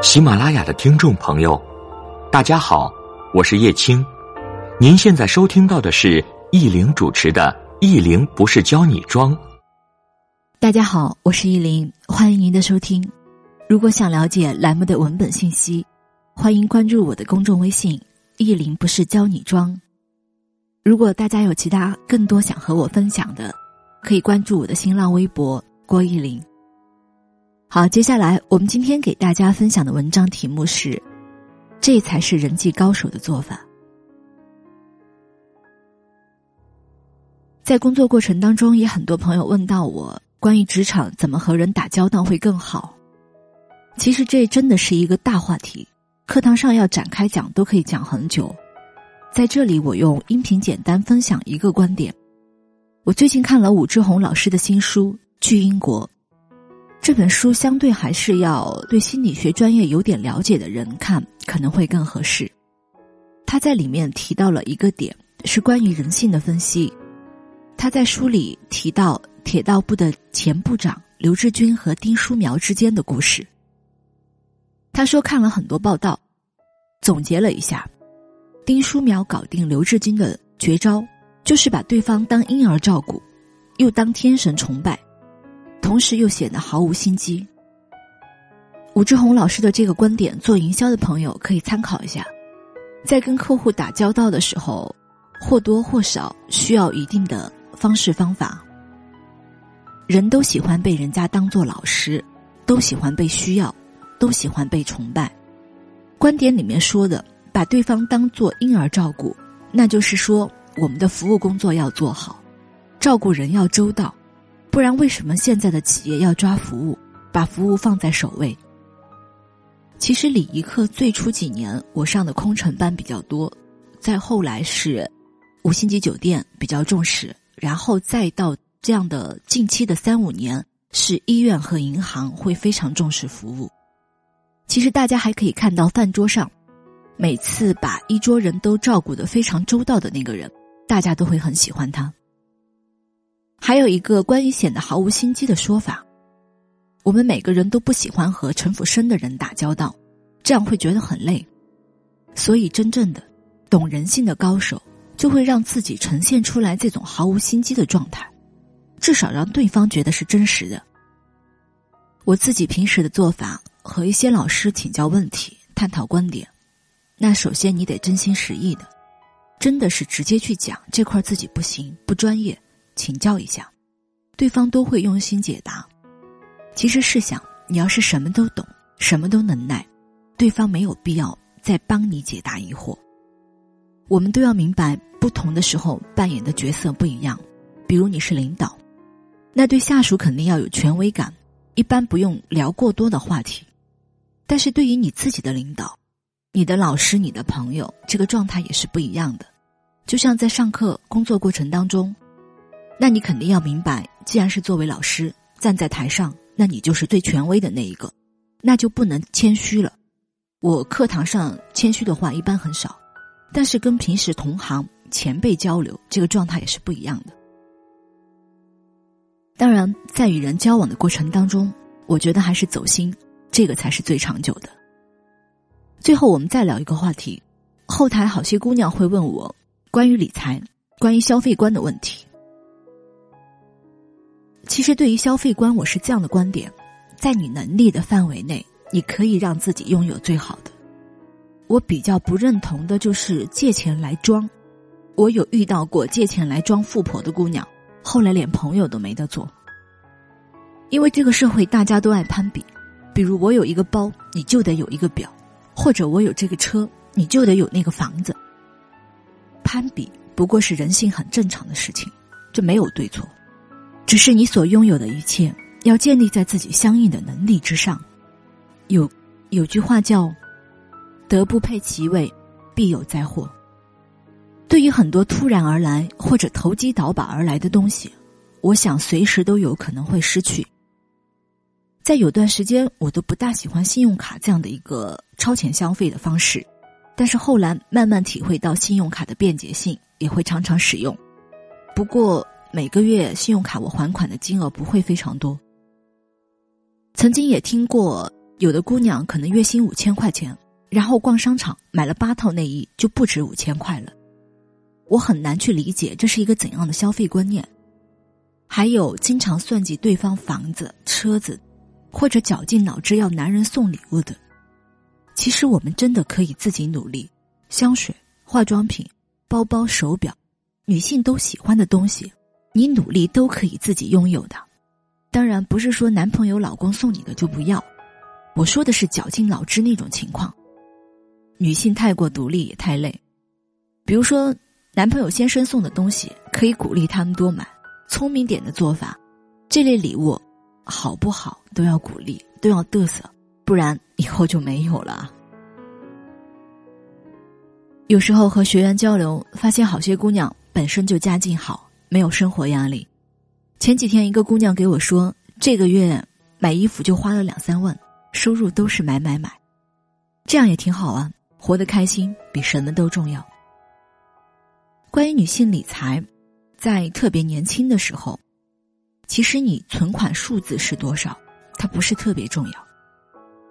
喜马拉雅的听众朋友，大家好，我是叶青。您现在收听到的是易玲主持的《易玲不是教你装》。大家好，我是易玲，欢迎您的收听。如果想了解栏目的文本信息，欢迎关注我的公众微信“易玲不是教你装”。如果大家有其他更多想和我分享的，可以关注我的新浪微博郭易玲。好，接下来我们今天给大家分享的文章题目是：这才是人际高手的做法。在工作过程当中，也很多朋友问到我关于职场怎么和人打交道会更好。其实这真的是一个大话题，课堂上要展开讲都可以讲很久。在这里，我用音频简单分享一个观点。我最近看了武志红老师的新书《巨婴国》。这本书相对还是要对心理学专业有点了解的人看可能会更合适。他在里面提到了一个点，是关于人性的分析。他在书里提到铁道部的前部长刘志军和丁书苗之间的故事。他说看了很多报道，总结了一下，丁书苗搞定刘志军的绝招，就是把对方当婴儿照顾，又当天神崇拜。同时又显得毫无心机。武志红老师的这个观点，做营销的朋友可以参考一下。在跟客户打交道的时候，或多或少需要一定的方式方法。人都喜欢被人家当做老师，都喜欢被需要，都喜欢被崇拜。观点里面说的，把对方当做婴儿照顾，那就是说我们的服务工作要做好，照顾人要周到。不然，为什么现在的企业要抓服务，把服务放在首位？其实礼仪课最初几年我上的空乘班比较多，再后来是五星级酒店比较重视，然后再到这样的近期的三五年是医院和银行会非常重视服务。其实大家还可以看到饭桌上，每次把一桌人都照顾的非常周到的那个人，大家都会很喜欢他。还有一个关于显得毫无心机的说法，我们每个人都不喜欢和城府深的人打交道，这样会觉得很累。所以，真正的懂人性的高手，就会让自己呈现出来这种毫无心机的状态，至少让对方觉得是真实的。我自己平时的做法，和一些老师请教问题、探讨观点，那首先你得真心实意的，真的是直接去讲这块自己不行、不专业。请教一下，对方都会用心解答。其实试想，你要是什么都懂，什么都能耐，对方没有必要再帮你解答疑惑。我们都要明白，不同的时候扮演的角色不一样。比如你是领导，那对下属肯定要有权威感，一般不用聊过多的话题。但是对于你自己的领导，你的老师、你的朋友，这个状态也是不一样的。就像在上课、工作过程当中。那你肯定要明白，既然是作为老师站在台上，那你就是最权威的那一个，那就不能谦虚了。我课堂上谦虚的话一般很少，但是跟平时同行前辈交流，这个状态也是不一样的。当然，在与人交往的过程当中，我觉得还是走心，这个才是最长久的。最后，我们再聊一个话题，后台好些姑娘会问我关于理财、关于消费观的问题。其实，对于消费观，我是这样的观点：在你能力的范围内，你可以让自己拥有最好的。我比较不认同的就是借钱来装。我有遇到过借钱来装富婆的姑娘，后来连朋友都没得做。因为这个社会大家都爱攀比，比如我有一个包，你就得有一个表；或者我有这个车，你就得有那个房子。攀比不过是人性很正常的事情，这没有对错。只是你所拥有的一切，要建立在自己相应的能力之上。有有句话叫“德不配其位，必有灾祸”。对于很多突然而来或者投机倒把而来的东西，我想随时都有可能会失去。在有段时间，我都不大喜欢信用卡这样的一个超前消费的方式，但是后来慢慢体会到信用卡的便捷性，也会常常使用。不过。每个月信用卡我还款的金额不会非常多。曾经也听过有的姑娘可能月薪五千块钱，然后逛商场买了八套内衣就不止五千块了。我很难去理解这是一个怎样的消费观念。还有经常算计对方房子、车子，或者绞尽脑汁要男人送礼物的。其实我们真的可以自己努力，香水、化妆品、包包、手表，女性都喜欢的东西，你努力都可以自己拥有的。当然不是说男朋友、老公送你的就不要，我说的是绞尽脑汁那种情况。女性太过独立也太累，比如说男朋友先生送的东西，可以鼓励他们多买。聪明点的做法，这类礼物好不好都要鼓励，都要嘚瑟，不然以后就没有了。有时候和学员交流，发现好些姑娘本身就家境好，没有生活压力。前几天一个姑娘给我说，这个月买衣服就花了两三万，收入都是买买买，这样也挺好啊，活得开心比什么都重要。关于女性理财。在特别年轻的时候，其实你存款数字是多少，它不是特别重要，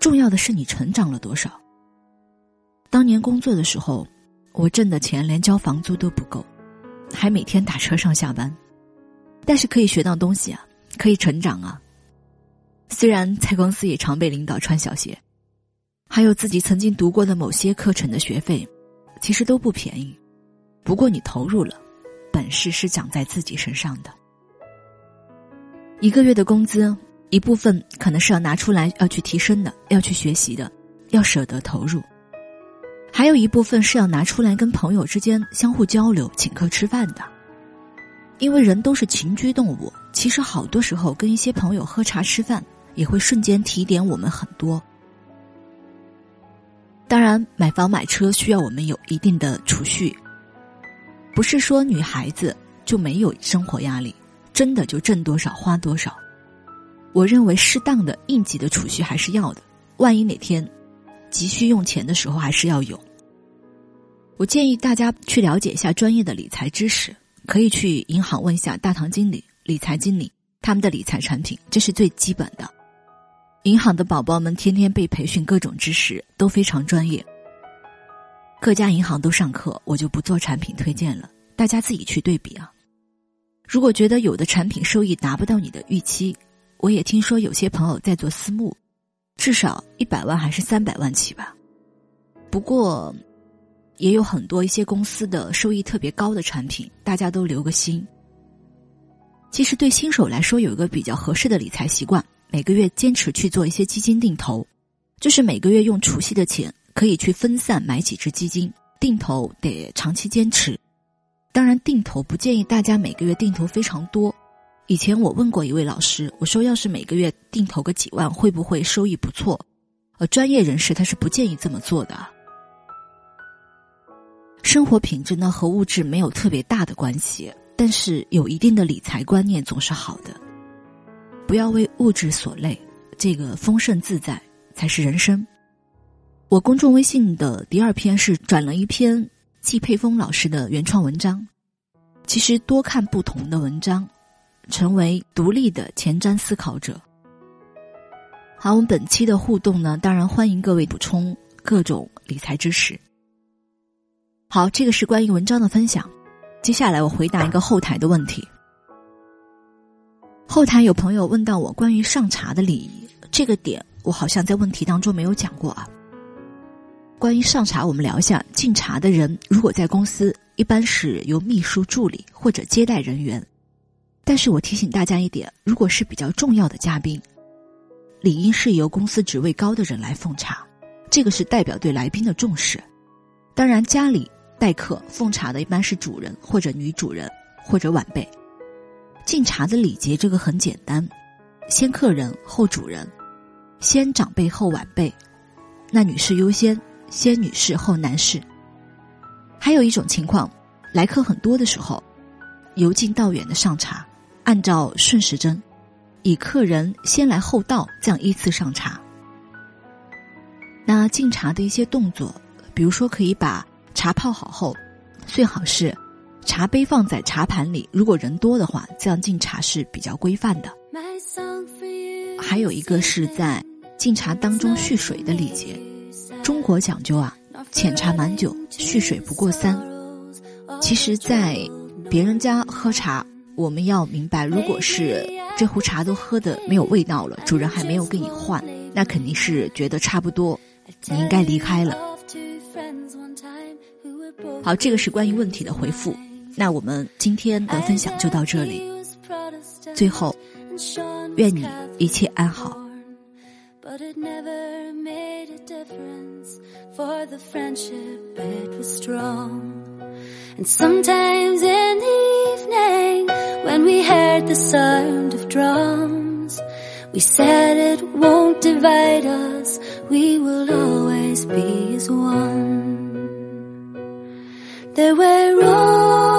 重要的是你成长了多少。当年工作的时候，我挣的钱连交房租都不够，还每天打车上下班，但是可以学到东西啊，可以成长啊。虽然蔡公司也常被领导穿小鞋，还有自己曾经读过的某些课程的学费，其实都不便宜，不过你投入了。本事是长在自己身上的。一个月的工资，一部分可能是要拿出来要去提升的，要去学习的，要舍得投入；还有一部分是要拿出来跟朋友之间相互交流、请客吃饭的。因为人都是群居动物，其实好多时候跟一些朋友喝茶吃饭，也会瞬间提点我们很多。当然，买房买车需要我们有一定的储蓄。不是说女孩子就没有生活压力，真的就挣多少花多少。我认为适当的应急的储蓄还是要的，万一哪天急需用钱的时候还是要有。我建议大家去了解一下专业的理财知识，可以去银行问一下大堂经理、理财经理他们的理财产品，这是最基本的。银行的宝宝们天天被培训各种知识，都非常专业。各家银行都上课，我就不做产品推荐了，大家自己去对比啊。如果觉得有的产品收益达不到你的预期，我也听说有些朋友在做私募，至少一百万还是三百万起吧。不过，也有很多一些公司的收益特别高的产品，大家都留个心。其实对新手来说，有一个比较合适的理财习惯，每个月坚持去做一些基金定投，就是每个月用储蓄的钱。可以去分散买几只基金，定投得长期坚持。当然，定投不建议大家每个月定投非常多。以前我问过一位老师，我说要是每个月定投个几万，会不会收益不错？呃，专业人士他是不建议这么做的。生活品质呢和物质没有特别大的关系，但是有一定的理财观念总是好的。不要为物质所累，这个丰盛自在才是人生。我公众微信的第二篇是转了一篇季佩峰老师的原创文章。其实多看不同的文章，成为独立的前瞻思考者。好，我们本期的互动呢，当然欢迎各位补充各种理财知识。好，这个是关于文章的分享。接下来我回答一个后台的问题。后台有朋友问到我关于上茶的礼仪，这个点我好像在问题当中没有讲过啊。关于上茶，我们聊一下。敬茶的人如果在公司，一般是由秘书、助理或者接待人员。但是我提醒大家一点：如果是比较重要的嘉宾，理应是由公司职位高的人来奉茶，这个是代表对来宾的重视。当然，家里待客奉茶的一般是主人或者女主人或者晚辈。敬茶的礼节这个很简单，先客人后主人，先长辈后晚辈，那女士优先。先女士后男士。还有一种情况，来客很多的时候，由近到远的上茶，按照顺时针，以客人先来后到这样依次上茶。那敬茶的一些动作，比如说可以把茶泡好后，最好是茶杯放在茶盘里，如果人多的话，这样敬茶是比较规范的。还有一个是在敬茶当中蓄水的礼节。中国讲究啊，浅茶满酒，蓄水不过三。其实，在别人家喝茶，我们要明白如果是这壶茶都喝的没有味道了主人还没有给你换那肯定是觉得差不多你应该离开了。好这个是关于问题的回复。那我们今天的分享就到这里。最后愿你一切安好。But it never made a difference for the friendship it was strong. And sometimes when we heard the sound of drums we said it won't divide us. We will always be as one. There were roses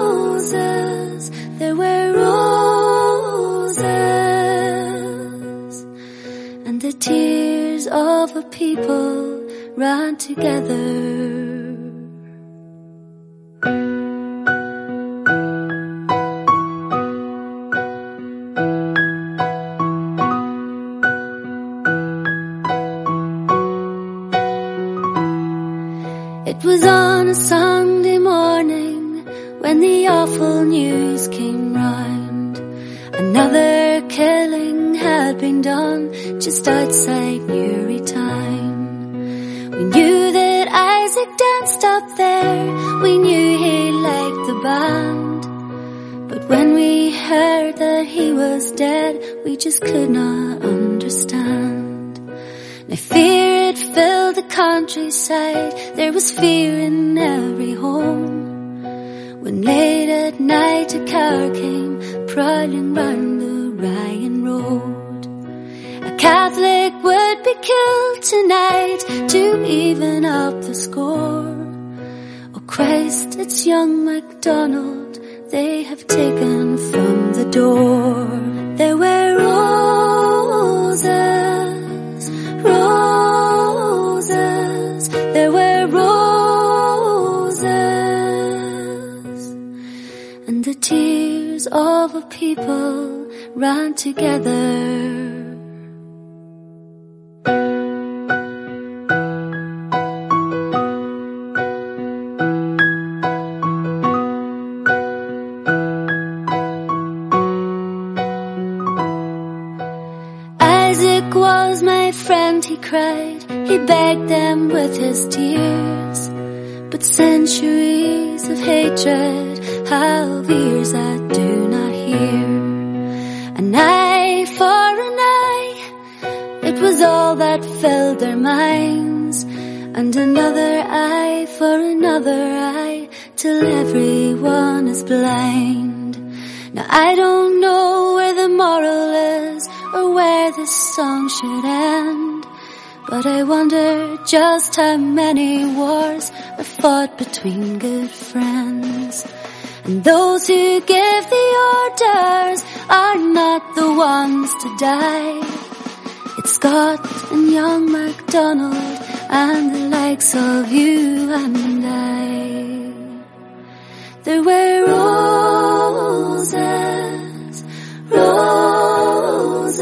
roses. There were roses, and the tears of a people run together. We knew that Isaac danced up there, we knew he liked the band. But when we heard that he was dead, we just could not understand. Now fear it filled the countryside, there was fear in every home. When late at night a car came prowling round the Ryan Road. A Catholic killed tonight to even up the score. Oh Christ, it's young MacDonald they have taken from the door. There were roses, roses, there were roses, and the tears of a people ran together. He begged them with his tears. But centuries of hatred have ears that do not hear. An eye for an eye, it was all that filled their minds. And another eye for another eye, till everyone is blind. Now I don't know where the moral is, or where this song should end. But I wonder just how many wars are fought between good friends. And those who give the orders are not the ones to die. It's Scott and young MacDonald and the likes of you and I. There were roses, roses,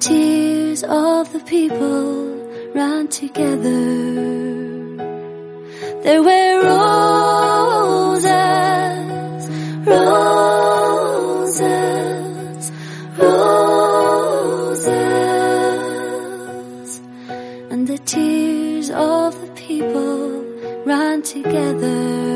tears of the people ran together. There were roses, roses, roses, and the tears of the people ran together.